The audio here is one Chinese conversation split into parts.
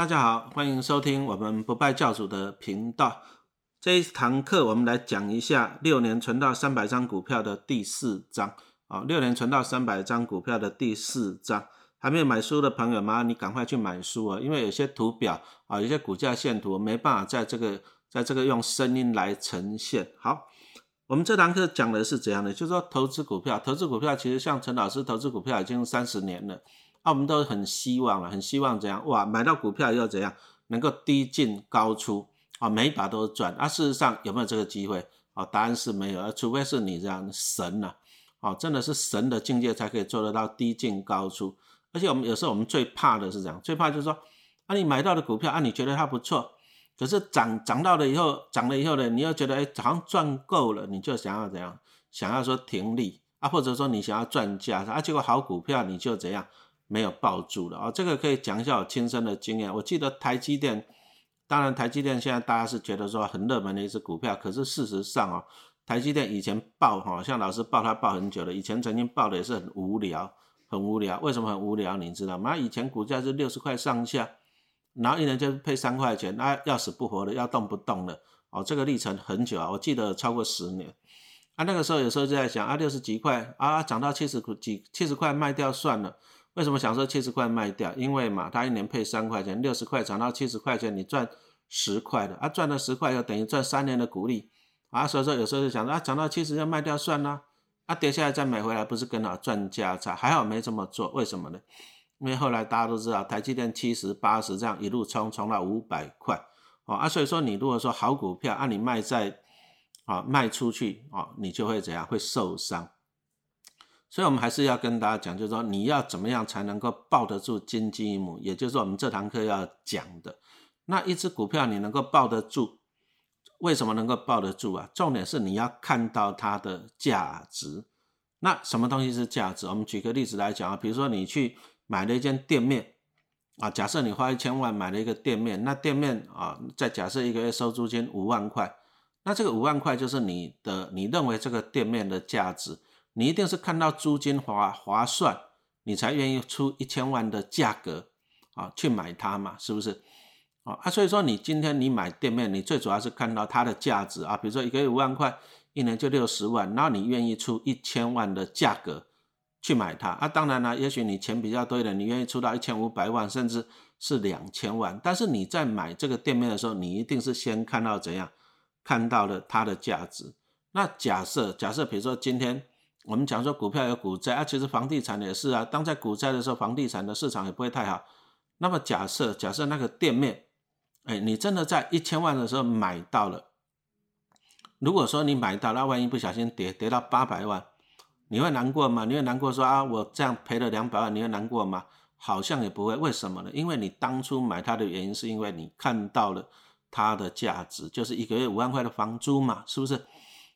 大家好，欢迎收听我们不败教主的频道。这一堂课我们来讲一下六年存到三百张股票的第四章啊，六年存到三百张股票的第四章。还没有买书的朋友麻烦你赶快去买书啊，因为有些图表啊，有些股价线图没办法在这个在这个用声音来呈现。好。我们这堂课讲的是怎样的？就是说投资股票，投资股票其实像陈老师投资股票已经三十年了，啊，我们都很希望啊，很希望怎样？哇，买到股票又怎样？能够低进高出啊，每一把都赚。啊，事实上有没有这个机会？啊，答案是没有，除非是你这样神呐，啊，真的是神的境界才可以做得到低进高出。而且我们有时候我们最怕的是这样，最怕就是说，啊，你买到的股票啊，你觉得它不错。可是涨涨到了以后，涨了以后呢，你又觉得哎，好像赚够了，你就想要怎样？想要说停利啊，或者说你想要赚价啊，结果好股票你就怎样没有抱住了啊？这个可以讲一下我亲身的经验。我记得台积电，当然台积电现在大家是觉得说很热门的一只股票，可是事实上哦，台积电以前报哈，像老师抱它抱很久了，以前曾经报的也是很无聊，很无聊。为什么很无聊？你知道吗？以前股价是六十块上下。然后一年就配三块钱，那要死不活的，要动不动的哦。这个历程很久啊，我记得超过十年。啊，那个时候有时候就在想啊，六十几块啊，涨到七十几七十块卖掉算了。为什么想说七十块卖掉？因为嘛，它一年配三块钱，六十块涨到七十块钱，你赚十块的啊，赚了十块，就等于赚三年的股利啊。所以说有时候就想啊，涨到七十要卖掉算了，啊，跌下来再买回来不是更好赚价差？还好没这么做，为什么呢？因为后来大家都知道，台积电七十八十这样一路冲冲到五百块，哦啊，所以说你如果说好股票，啊你卖在啊卖出去，哦你就会怎样会受伤。所以我们还是要跟大家讲，就是说你要怎么样才能够抱得住金鸡一母，也就是我们这堂课要讲的。那一只股票你能够抱得住，为什么能够抱得住啊？重点是你要看到它的价值。那什么东西是价值？我们举个例子来讲啊，比如说你去。买了一间店面啊，假设你花一千万买了一个店面，那店面啊，再假设一个月收租金五万块，那这个五万块就是你的，你认为这个店面的价值，你一定是看到租金划划算，你才愿意出一千万的价格啊去买它嘛，是不是？啊啊，所以说你今天你买店面，你最主要是看到它的价值啊，比如说一个月五万块，一年就六十万，然后你愿意出一千万的价格。去买它啊，当然了，也许你钱比较多一点，你愿意出到一千五百万，甚至是两千万。但是你在买这个店面的时候，你一定是先看到怎样，看到了它的价值。那假设假设，比如说今天我们讲说股票有股灾啊，其实房地产也是啊。当在股灾的时候，房地产的市场也不会太好。那么假设假设那个店面，哎，你真的在一千万的时候买到了，如果说你买到，那万一不小心跌跌到八百万。你会难过吗？你会难过说啊，我这样赔了两百万，你会难过吗？好像也不会，为什么呢？因为你当初买它的原因是因为你看到了它的价值，就是一个月五万块的房租嘛，是不是？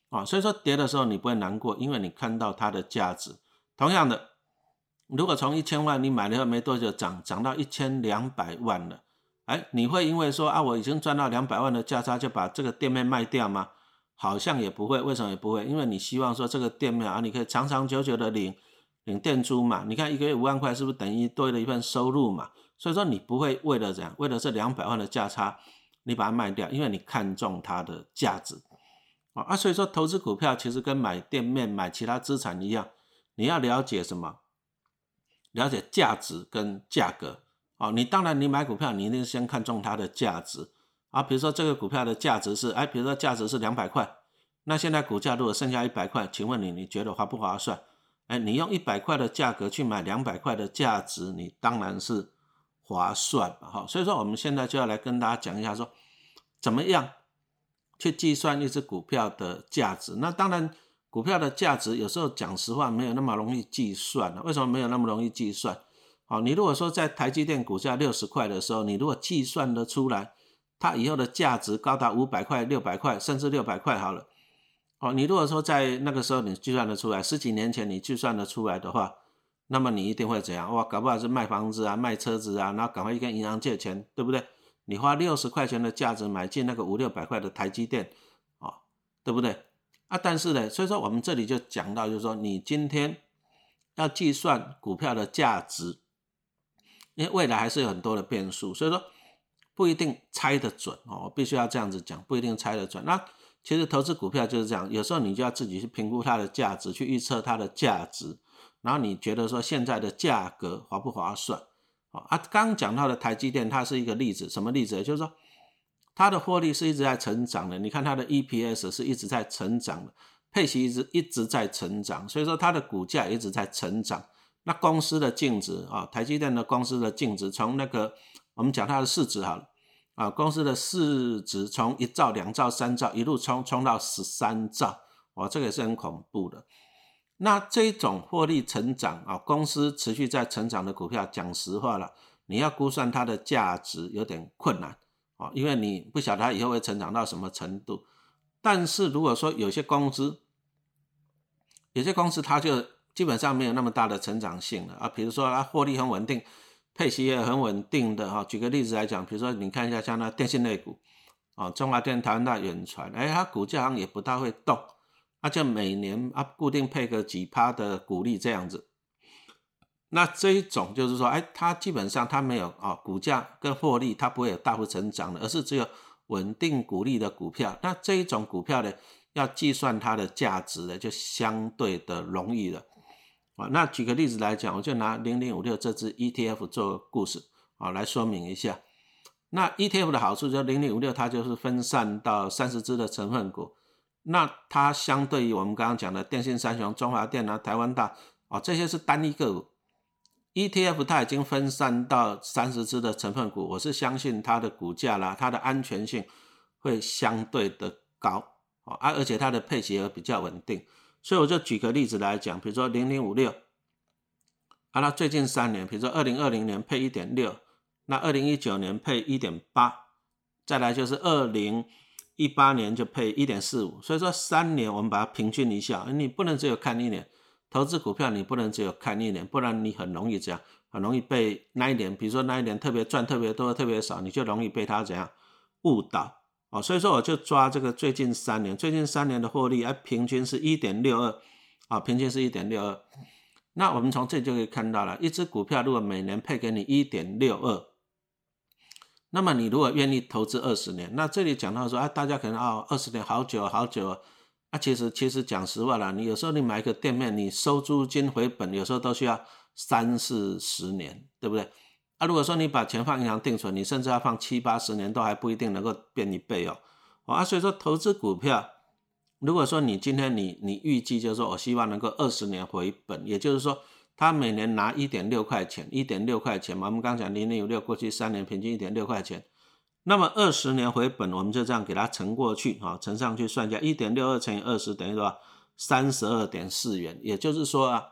啊，所以说跌的时候你不会难过，因为你看到它的价值。同样的，如果从一千万你买了后没多久涨涨到一千两百万了，哎，你会因为说啊我已经赚到两百万的价差就把这个店面卖掉吗？好像也不会，为什么也不会？因为你希望说这个店面啊，你可以长长久久的领领店租嘛。你看一个月五万块，是不是等于多了一份收入嘛？所以说你不会为了这样，为了这两百万的价差，你把它卖掉，因为你看中它的价值啊。所以说投资股票其实跟买店面、买其他资产一样，你要了解什么？了解价值跟价格哦。你当然你买股票，你一定先看中它的价值。啊，比如说这个股票的价值是，哎，比如说价值是两百块，那现在股价如果剩下一百块，请问你，你觉得划不划算？哎，你用一百块的价格去买两百块的价值，你当然是划算哈。所以说，我们现在就要来跟大家讲一下，说怎么样去计算一只股票的价值。那当然，股票的价值有时候讲实话没有那么容易计算了为什么没有那么容易计算？好，你如果说在台积电股价六十块的时候，你如果计算得出来。它以后的价值高达五百块、六百块，甚至六百块好了。哦，你如果说在那个时候你计算得出来，十几年前你计算得出来的话，那么你一定会怎样？哇，搞不好是卖房子啊、卖车子啊，然后赶快去跟银行借钱，对不对？你花六十块钱的价值买进那个五六百块的台积电，哦，对不对？啊，但是呢，所以说我们这里就讲到，就是说你今天要计算股票的价值，因为未来还是有很多的变数，所以说。不一定猜得准哦，我必须要这样子讲，不一定猜得准。那其实投资股票就是这样，有时候你就要自己去评估它的价值，去预测它的价值，然后你觉得说现在的价格划不划算？啊，刚讲到的台积电，它是一个例子，什么例子？就是说它的获利是一直在成长的，你看它的 EPS 是一直在成长的，配息一直一直在成长，所以说它的股价一直在成长。那公司的净值啊，台积电的公司的净值，从那个我们讲它的市值好了，啊，公司的市值从一兆、两兆、三兆一路冲冲到十三兆，哇，这个也是很恐怖的。那这种获利成长啊，公司持续在成长的股票，讲实话了，你要估算它的价值有点困难啊，因为你不晓得它以后会成长到什么程度。但是如果说有些公司，有些公司它就基本上没有那么大的成长性了啊，比如说它获利很稳定，配息也很稳定的哈。举个例子来讲，比如说你看一下像那电信类股啊，中华电、台湾大、远传，哎，它股价好像也不大会动，那就每年啊固定配个几趴的股利这样子。那这一种就是说，哎，它基本上它没有啊，股价跟获利它不会有大幅成长的，而是只有稳定股利的股票。那这一种股票呢，要计算它的价值呢，就相对的容易了。啊，那举个例子来讲，我就拿零零五六这支 ETF 做故事啊，来说明一下。那 ETF 的好处就是零零五六它就是分散到三十只的成分股，那它相对于我们刚刚讲的电信三雄、中华电啊、台湾大啊，这些是单一个股，ETF 它已经分散到三十只的成分股，我是相信它的股价啦，它的安全性会相对的高啊，而而且它的配息也比较稳定。所以我就举个例子来讲，比如说零零五六，啊，那最近三年，比如说二零二零年配一点六，那二零一九年配一点八，再来就是二零一八年就配一点四五，所以说三年我们把它平均一下，你不能只有看一年，投资股票你不能只有看一年，不然你很容易这样，很容易被那一年，比如说那一年特别赚特别多特别少，你就容易被它怎样误导。哦，所以说我就抓这个最近三年，最近三年的获利，哎，平均是一点六二，啊，平均是一点六二。那我们从这就可以看到了，一只股票如果每年配给你一点六二，那么你如果愿意投资二十年，那这里讲到说，啊，大家可能啊，二十年好久好久，啊，其实其实讲实话啦，你有时候你买一个店面，你收租金回本，有时候都需要三四十年，对不对？啊，如果说你把钱放银行定存，你甚至要放七八十年，都还不一定能够变一倍哦。啊，所以说投资股票，如果说你今天你你预计就是说我希望能够二十年回本，也就是说他每年拿一点六块钱，一点六块钱嘛，我们刚讲零零五六过去三年平均一点六块钱，那么二十年回本，我们就这样给它乘过去啊，乘上去算一下，一点六二乘以二十等于多少？三十二点四元，也就是说啊。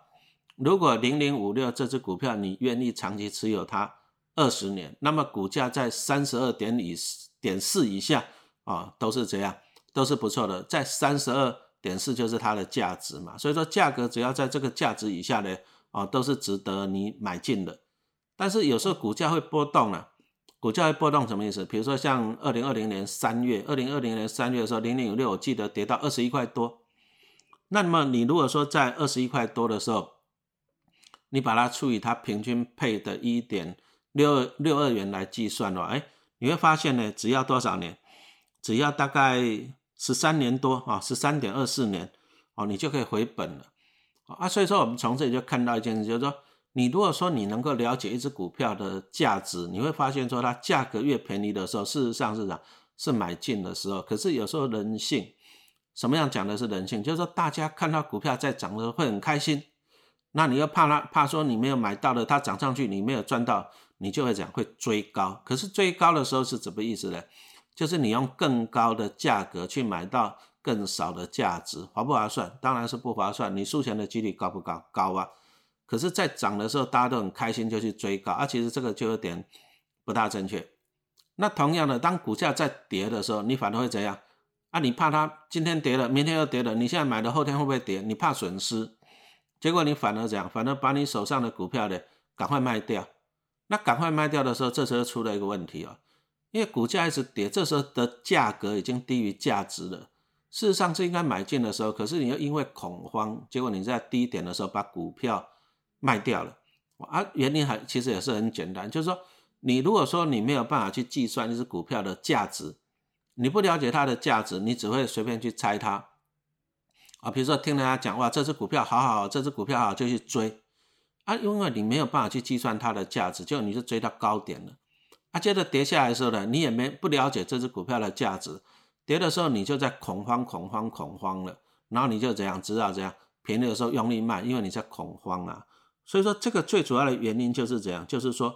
如果零零五六这只股票你愿意长期持有它二十年，那么股价在三十二点以点四以下啊，都是这样，都是不错的。在三十二点四就是它的价值嘛，所以说价格只要在这个价值以下呢，啊，都是值得你买进的。但是有时候股价会波动了，股价会波动什么意思？比如说像二零二零年三月，二零二零年三月的时候，零零五六我记得跌到二十一块多，那么你如果说在二十一块多的时候，你把它除以它平均配的一点六六二元来计算的话，哎，你会发现呢，只要多少年？只要大概十三年多啊，十三点二四年哦，你就可以回本了啊。所以说，我们从这里就看到一件事，就是说，你如果说你能够了解一只股票的价值，你会发现说，它价格越便宜的时候，事实上是啥？是买进的时候。可是有时候人性，什么样讲的是人性？就是说，大家看到股票在涨的时候会很开心。那你又怕它，怕说你没有买到的，它涨上去你没有赚到，你就会讲会追高。可是追高的时候是什么意思呢？就是你用更高的价格去买到更少的价值，划不划算？当然是不划算。你输钱的几率高不高？高啊。可是，在涨的时候大家都很开心，就去追高啊。其实这个就有点不大正确。那同样的，当股价在跌的时候，你反而会怎样？啊，你怕它今天跌了，明天又跌了，你现在买的后天会不会跌？你怕损失。结果你反而怎样，反而把你手上的股票呢赶快卖掉。那赶快卖掉的时候，这时候出了一个问题啊，因为股价一直跌，这时候的价格已经低于价值了。事实上是应该买进的时候，可是你又因为恐慌，结果你在低点的时候把股票卖掉了。啊，原因还其实也是很简单，就是说你如果说你没有办法去计算一只股票的价值，你不了解它的价值，你只会随便去猜它啊。比如说听人家讲哇，这只股票好好，这只股票好就去追啊，因为你没有办法去计算它的价值，就你就追到高点了啊。接着跌下来的时候呢，你也没不了解这只股票的价值，跌的时候你就在恐慌、恐慌、恐慌了，然后你就怎样知道怎样便宜的时候用力卖，因为你在恐慌啊。所以说，这个最主要的原因就是这样，就是说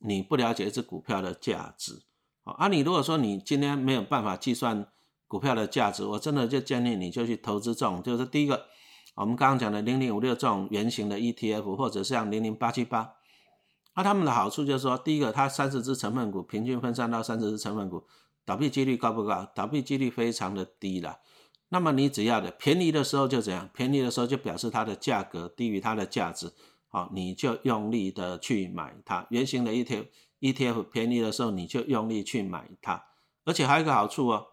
你不了解一只股票的价值啊。你如果说你今天没有办法计算股票的价值，我真的就建议你就去投资这种，就是第一个，我们刚刚讲的零零五六这种圆形的 ETF，或者像零零八七八，那他们的好处就是说，第一个，它三十只成分股平均分散到三十只成分股，倒闭几率高不高？倒闭几率非常的低了。那么你只要的便宜的时候就怎样？便宜的时候就表示它的价格低于它的价值。好，你就用力的去买它，圆形的 ETF ETF 便宜的时候，你就用力去买它，而且还有一个好处哦，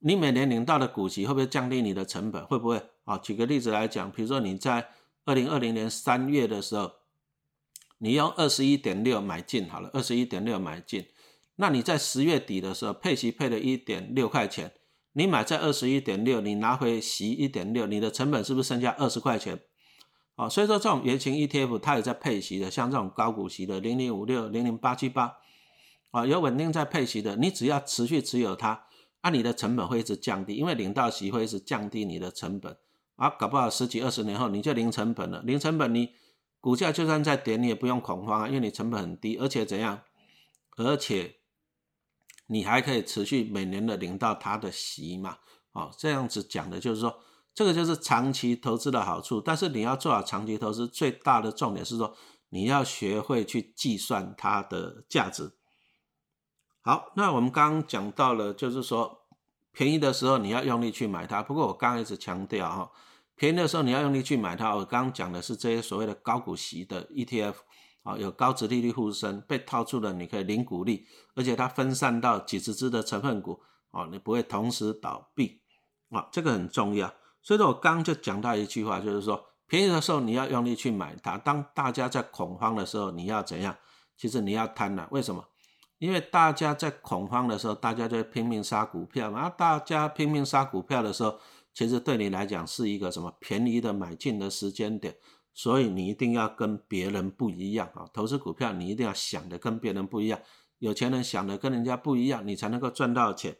你每年领到的股息会不会降低你的成本？会不会？啊，举个例子来讲，比如说你在二零二零年三月的时候，你用二十一点六买进好了，二十一点六买进，那你在十月底的时候配息配了一点六块钱，你买在二十一点六，你拿回息一点六，你的成本是不是剩下二十块钱？啊，所以说这种原型 ETF 它也在配息的，像这种高股息的零零五六、零零八七八，啊，有稳定在配息的，你只要持续持有它，啊，你的成本会一直降低，因为领到息会一直降低你的成本，啊，搞不好十几二十年后你就零成本了，零成本你股价就算再跌你也不用恐慌啊，因为你成本很低，而且怎样，而且你还可以持续每年的领到它的息嘛，哦，这样子讲的就是说。这个就是长期投资的好处，但是你要做好长期投资，最大的重点是说你要学会去计算它的价值。好，那我们刚刚讲到了，就是说便宜的时候你要用力去买它。不过我刚刚一直强调哈，便宜的时候你要用力去买它。我刚刚讲的是这些所谓的高股息的 ETF 啊，有高值利率护身，被套住了你可以零股利，而且它分散到几十只的成分股啊，你不会同时倒闭啊，这个很重要。所以说我刚就讲到一句话，就是说便宜的时候你要用力去买它，当大家在恐慌的时候你要怎样？其实你要贪婪，为什么？因为大家在恐慌的时候，大家就会拼命杀股票嘛。大家拼命杀股票的时候，其实对你来讲是一个什么便宜的买进的时间点，所以你一定要跟别人不一样啊！投资股票你一定要想的跟别人不一样，有钱人想的跟人家不一样，你才能够赚到钱。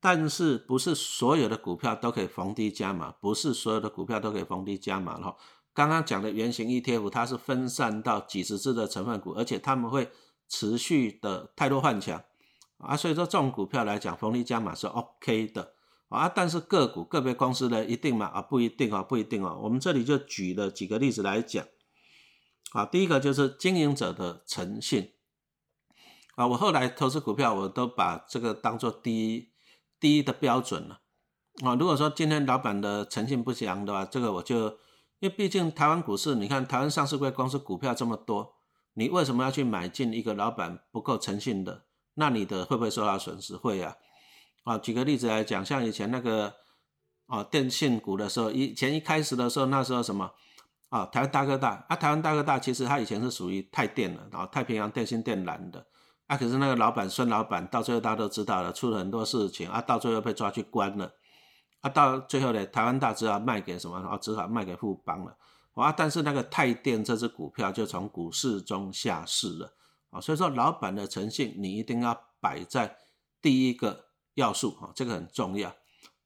但是不是所有的股票都可以逢低加码？不是所有的股票都可以逢低加码哈。刚刚讲的圆形 ETF，它是分散到几十只的成分股，而且他们会持续的太多换强啊，所以说这种股票来讲，逢低加码是 OK 的啊。但是个股个别公司呢，一定吗？啊，不一定啊，不一定啊。我们这里就举了几个例子来讲啊。第一个就是经营者的诚信啊。我后来投资股票，我都把这个当做第一。第一的标准了啊！如果说今天老板的诚信不良的话，这个我就因为毕竟台湾股市，你看台湾上市贵公司股票这么多，你为什么要去买进一个老板不够诚信的？那你的会不会受到损失？会啊！啊，举个例子来讲，像以前那个啊电信股的时候，以前一开始的时候，那时候什么啊台湾大哥大啊，台湾大哥大其实它以前是属于太电了，然后太平洋电信电缆的。啊，可是那个老板孙老板到最后大家都知道了，出了很多事情啊，到最后被抓去关了，啊，到最后呢，台湾大只好卖给什么？啊，只好卖给富邦了，啊，但是那个泰电这只股票就从股市中下市了，啊，所以说老板的诚信你一定要摆在第一个要素，啊，这个很重要。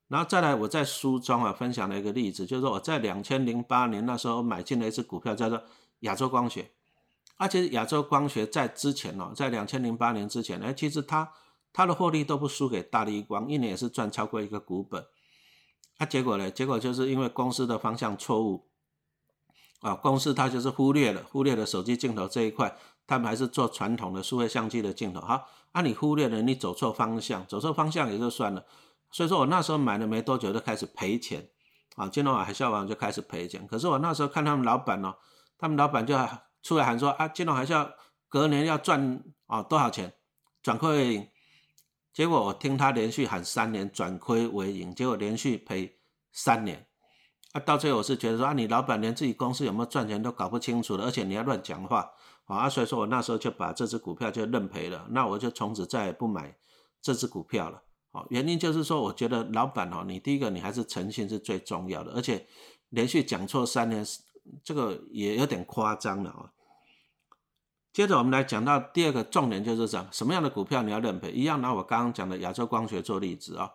然后再来，我在书中啊分享了一个例子，就是说我在两千零八年那时候买进了一只股票，叫做亚洲光学。而且亚洲光学在之前哦，在两千零八年之前，哎，其实它它的获利都不输给大力光，一年也是赚超过一个股本。啊，结果呢？结果就是因为公司的方向错误啊，公司它就是忽略了忽略了手机镜头这一块，他们还是做传统的数位相机的镜头。好，啊，你忽略了，你走错方向，走错方向也就算了。所以说我那时候买了没多久就开始赔钱啊，金融海啸完就开始赔钱。可是我那时候看他们老板哦，他们老板就。出来喊说啊，金融海啸隔年要赚啊多少钱，转亏为盈。结果我听他连续喊三年转亏为盈，结果连续赔三年啊，到最后我是觉得说啊，你老板连自己公司有没有赚钱都搞不清楚了，而且你要乱讲话啊，所以说我那时候就把这只股票就认赔了，那我就从此再也不买这只股票了。哦，原因就是说，我觉得老板哦，你第一个你还是诚信是最重要的，而且连续讲错三年，这个也有点夸张了啊。接着我们来讲到第二个重点，就是讲什么样的股票你要认赔，一样拿我刚刚讲的亚洲光学做例子啊，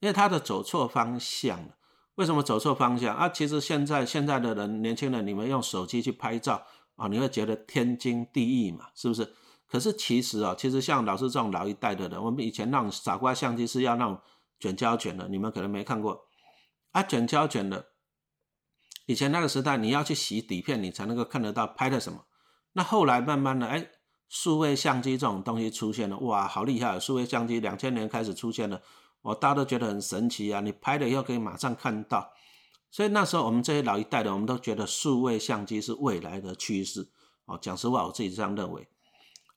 因为它的走错方向了。为什么走错方向啊？其实现在现在的人，年轻人，你们用手机去拍照啊，你会觉得天经地义嘛，是不是？可是其实啊，其实像老师这种老一代的人，我们以前那种傻瓜相机是要那种卷胶卷的，你们可能没看过啊，卷胶卷的。以前那个时代，你要去洗底片，你才能够看得到拍的什么。那后来慢慢的，哎，数位相机这种东西出现了，哇，好厉害！数位相机两千年开始出现了。我大家都觉得很神奇啊！你拍了以后可以马上看到，所以那时候我们这些老一代的，我们都觉得数位相机是未来的趋势。哦，讲实话，我自己这样认为。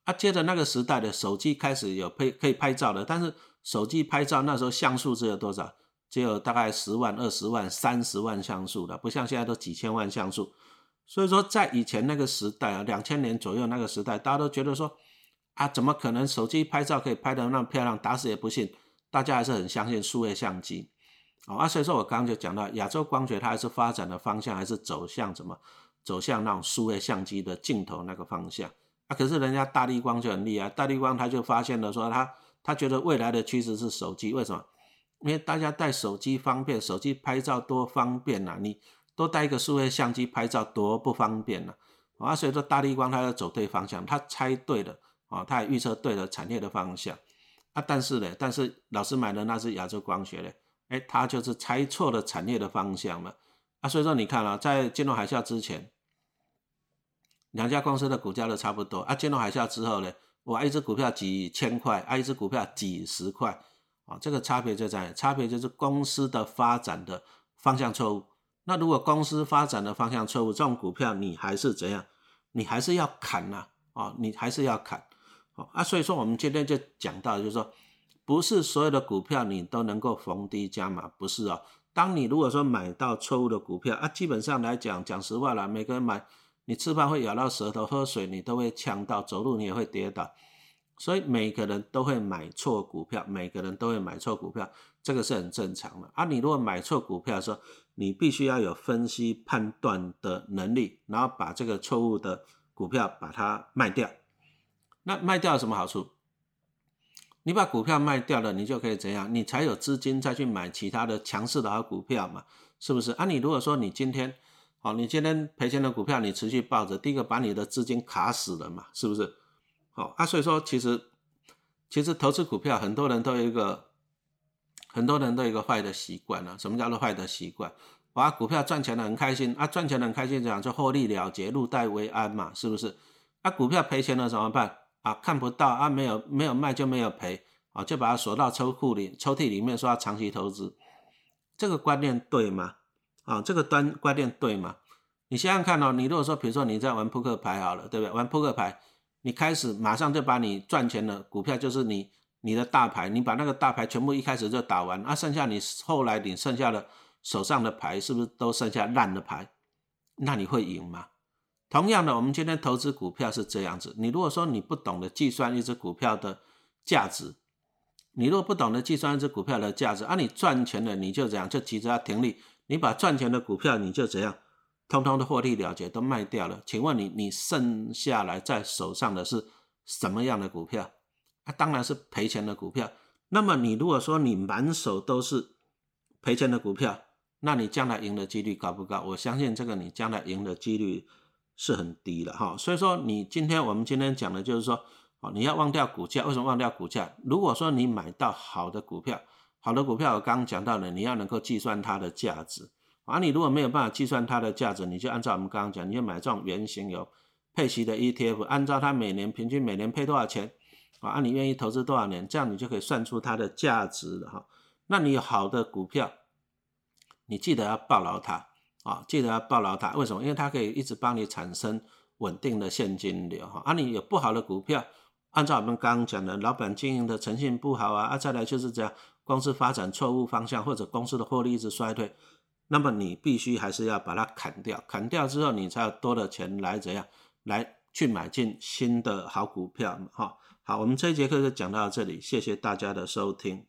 啊，接着那个时代的手机开始有拍可以拍照的，但是手机拍照那时候像素只有多少？只有大概十万、二十万、三十万像素的，不像现在都几千万像素。所以说，在以前那个时代啊，两千年左右那个时代，大家都觉得说啊，怎么可能手机拍照可以拍得那么漂亮？打死也不信。大家还是很相信数位相机，啊，所以说我刚刚就讲到亚洲光学，它还是发展的方向还是走向什么？走向那种数位相机的镜头那个方向。啊，可是人家大力光就很厉害，大力光他就发现了说，他他觉得未来的趋势是手机，为什么？因为大家带手机方便，手机拍照多方便呐，你多带一个数位相机拍照多不方便呐，啊，所以说大力光他要走对方向，他猜对了，啊，他也预测对了产业的方向。啊，但是呢，但是老师买的那是亚洲光学嘞，哎，他就是猜错了产业的方向了。啊，所以说你看啊，在金融海啸之前，两家公司的股价都差不多。啊，金融海啸之后呢，哇，一只股票几千块，啊，一只股票几十块，啊，这个差别就在，差别就是公司的发展的方向错误。那如果公司发展的方向错误，这种股票你还是怎样？你还是要砍呐，啊，你还是要砍。啊，所以说我们今天就讲到，就是说，不是所有的股票你都能够逢低加码，不是哦。当你如果说买到错误的股票啊，基本上来讲，讲实话了，每个人买，你吃饭会咬到舌头，喝水你都会呛到，走路你也会跌倒，所以每个人都会买错股票，每个人都会买错股票，这个是很正常的啊。你如果买错股票的时候，你必须要有分析判断的能力，然后把这个错误的股票把它卖掉。那卖掉有什么好处？你把股票卖掉了，你就可以怎样？你才有资金再去买其他的强势的好股票嘛？是不是？啊，你如果说你今天，好，你今天赔钱的股票你持续抱着，第一个把你的资金卡死了嘛？是不是？好啊，所以说其实其实投资股票很多人都有一个很多人都有一个坏的习惯了。什么叫做坏的习惯？把股票赚钱了很开心啊，赚钱了很开心，这样就获利了结，入袋为安嘛？是不是？啊，股票赔钱了怎么办？啊，看不到啊，没有没有卖就没有赔啊，就把它锁到抽库里抽屉里面，说要长期投资，这个观念对吗？啊，这个端观念对吗？你想想看哦，你如果说，比如说你在玩扑克牌好了，对不对？玩扑克牌，你开始马上就把你赚钱的股票，就是你你的大牌，你把那个大牌全部一开始就打完，啊，剩下你后来你剩下的手上的牌，是不是都剩下烂的牌？那你会赢吗？同样的，我们今天投资股票是这样子。你如果说你不懂得计算一只股票的价值，你如果不懂得计算一只股票的价值，啊，你赚钱了你就怎样，就急着要停利，你把赚钱的股票你就怎样，通通的获利了结都卖掉了。请问你，你剩下来在手上的是什么样的股票？啊，当然是赔钱的股票。那么你如果说你满手都是赔钱的股票，那你将来赢的几率高不高？我相信这个你将来赢的几率。是很低的哈，所以说你今天我们今天讲的就是说，哦，你要忘掉股价，为什么忘掉股价？如果说你买到好的股票，好的股票我刚刚讲到了，你要能够计算它的价值，啊，你如果没有办法计算它的价值，你就按照我们刚刚讲，你就买这种原型有配息的 ETF，按照它每年平均每年配多少钱，啊，你愿意投资多少年，这样你就可以算出它的价值了哈。那你有好的股票，你记得要抱牢它。啊，记得要抱牢它，为什么？因为它可以一直帮你产生稳定的现金流哈。啊，你有不好的股票，按照我们刚刚讲的，老板经营的诚信不好啊，啊，再来就是这样，公司发展错误方向，或者公司的获利一直衰退，那么你必须还是要把它砍掉，砍掉之后你才有多的钱来怎样来去买进新的好股票哈。好，我们这一节课就讲到这里，谢谢大家的收听。